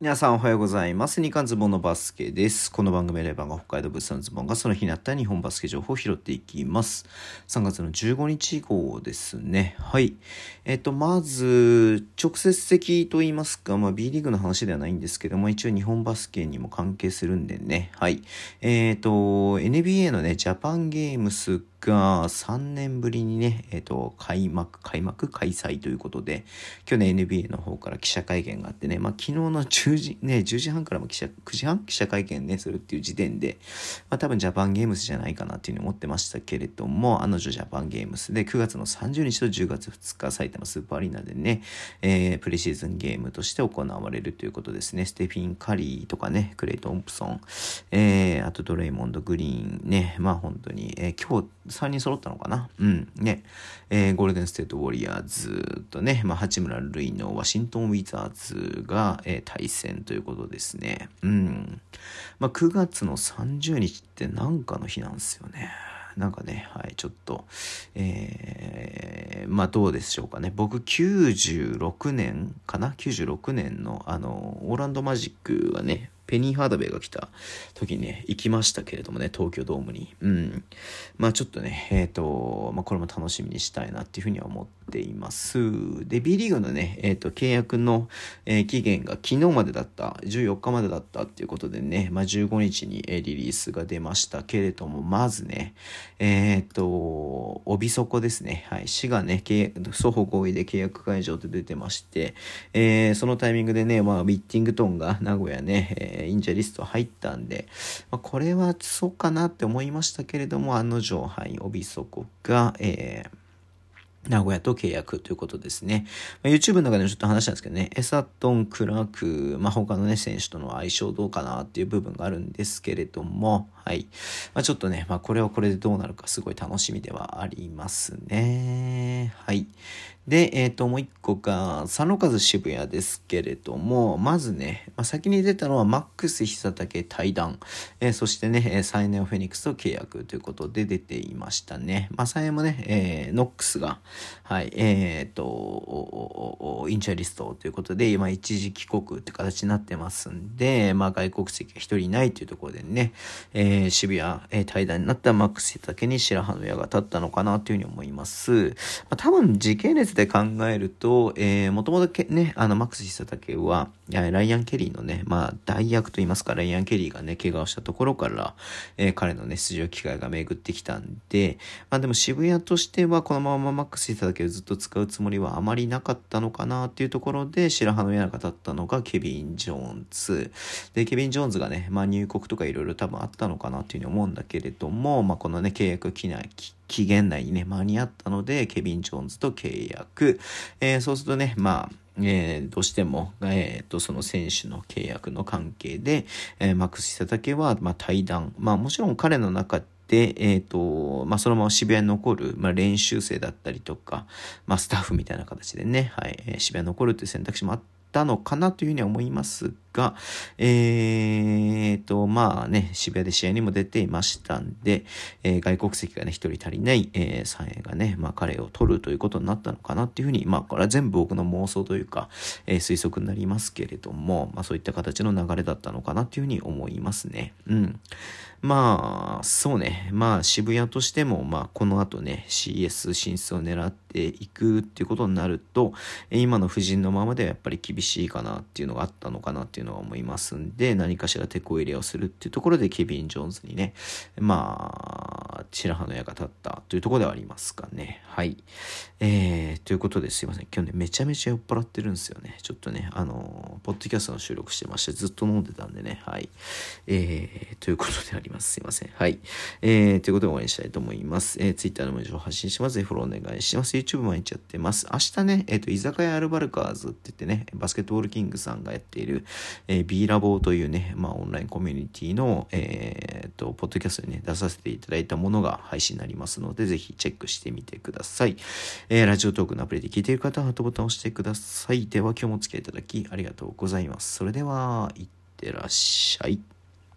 皆さんおはようございます。日刊ズボンのバスケです。この番組レバーが北海道物産ズボンがその日にあった日本バスケ情報を拾っていきます。3月の15日号ですね。はい。えっと、まず、直接的と言いますか、まあ B リーグの話ではないんですけども、一応日本バスケにも関係するんでね。はい。えっと、NBA のね、ジャパンゲームスが3年ぶりにね、えっ、と、開幕、開幕？開催ということで、去年 NBA の方から記者会見があってね、まあ昨日の10時、ね、10時半からも記者、9時半？記者会見ね、するっていう時点で、まあ多分ジャパンゲームスじゃないかなっていうふうに思ってましたけれども、あの女ジャパンゲームスで9月の30日と10月2日埼玉スーパーアリーナでね、えー、プレシーズンゲームとして行われるということですね。ステフィン・カリーとかね、クレイ・トンプソン、えー、あとドレイモンド・グリーンね、まあ本当に、えー、今日3人揃ったのかな？うん。ね。えー、ゴールデンステートウォリアーズとね、まあ、八村塁のワシントンウィザーズが、えー、対戦ということですね。うん。まあ、9月の30日ってなんかの日なんですよね。なんかね、はい、ちょっと、えー、まあどうでしょうかね。僕96年かな ?96 年のあの、オーランドマジックがね、ペニー・ハーダウェイが来た時にね、行きましたけれどもね、東京ドームに。うん。まあちょっとね、えっ、ー、と、まあこれも楽しみにしたいなっていうふうには思ってています。で、B リーグのね、えっ、ー、と、契約の、えー、期限が昨日までだった、14日までだったっていうことでね、まあ15日に、えリリースが出ましたけれども、まずね、えっ、と、帯底ですね。はい。市がね、契約、双方合意で契約解除って出てまして、えそのタイミングでね、まあ、ウィッティングトンが名古屋ね、えインジャリスト入ったんで、まあ、これはそうかなって思いましたけれども、案の定、はい、帯底が、えー、名古屋と契約ということですね。まあ、YouTube の中でもちょっと話したんですけどね、エサトン、クラーク、まあ、他のね、選手との相性どうかなっていう部分があるんですけれども、はい。まあ、ちょっとね、まあ、これはこれでどうなるかすごい楽しみではありますね。はい。で、えっ、ー、と、もう一個が、佐野和渋谷ですけれども、まずね、まあ、先に出たのはマックス久武対談、えー、そしてね、サイネオフェニックスと契約ということで出ていましたね。まあ、サイもね、えー、ノックスが、はい、えっ、ー、と、インチャリストということで、今一時帰国って形になってますんで、まあ、外国籍が一人いないというところでね、えー、渋谷、えー、対談になったマックス久武に白羽の矢が立ったのかなというふうに思います。まあ、多分、時系列で考えると、えー、もともとね、あの、マックス久武は、ライアン・ケリーのね、まあ、代役と言いますか、ライアン・ケリーがね、怪我をしたところから、えー、彼のね、出場機会が巡ってきたんで、まあでも渋谷としては、このままマックス久武をずっと使うつもりはあまりなかったのかなっていうところで、白羽の矢が立ったのがケビン・ジョーンズ。で、ケビン・ジョーンズがね、まあ入国とかいろいろ多分あったのかなっていうふうに思うんだけれども、まあこのね、契約期内、期限内にね、間に合ったので、ケビン・ジョーンズと契約。えー、そうするとね、まあ、えー、どうしても、えっ、と、その選手の契約の関係で、えー、マックス久武は、まあ、対談。まあ、もちろん彼の中で、でえっ、と、まあ、そのまま渋谷に残る、まあ、練習生だったりとか、まあ、スタッフみたいな形でね、はい、え渋谷に残るという選択肢もあったのかなというふうには思いますが、えーと、まあね、渋谷で試合にも出ていましたんで、えー、外国籍がね、一人足りない、えー、3円がね、まあ彼を取るということになったのかなっていうふうに、まあこれは全部僕の妄想というか、えー、推測になりますけれども、まあそういった形の流れだったのかなっていうふうに思いますね。うん。まあ、そうね。まあ渋谷としても、まあこの後ね、CS 進出を狙っていくっていうことになると、今の夫人のままではやっぱり厳しいかなっていうのがあったのかなっていうのは思いますんで、何かしら手こ入れをするっていうところで、ケビン・ジョーンズにね、まあ、白羽の矢が立ったというところではありますかね。はい。えー、ということですいません。今日ね、めちゃめちゃ酔っ払ってるんですよね。ちょっとね、あの、ポッドキャストの収録してまして、ずっと飲んでたんでね、はい。えー、ということであります。すいません。はい。えー、ということで終わりにしたいと思います。えー、Twitter の文章を発信します。ぜひフォローお願いします。YouTube 毎日やってます。明日ね、えっ、ー、と、居酒屋アルバルカーズって言ってね、バスケットボールキングさんがやっている、えー、B ラボというね、まあ、オンラインコミュニティの、えー、と、ポッドキャストにね、出させていただいたもののが配信になりますので、ぜひチェックしてみてください。えー、ラジオトークのアプリで聞いている方は、ハートボタンを押してください。では、今日もお付き合いいただきありがとうございます。それでは、いってらっしゃい。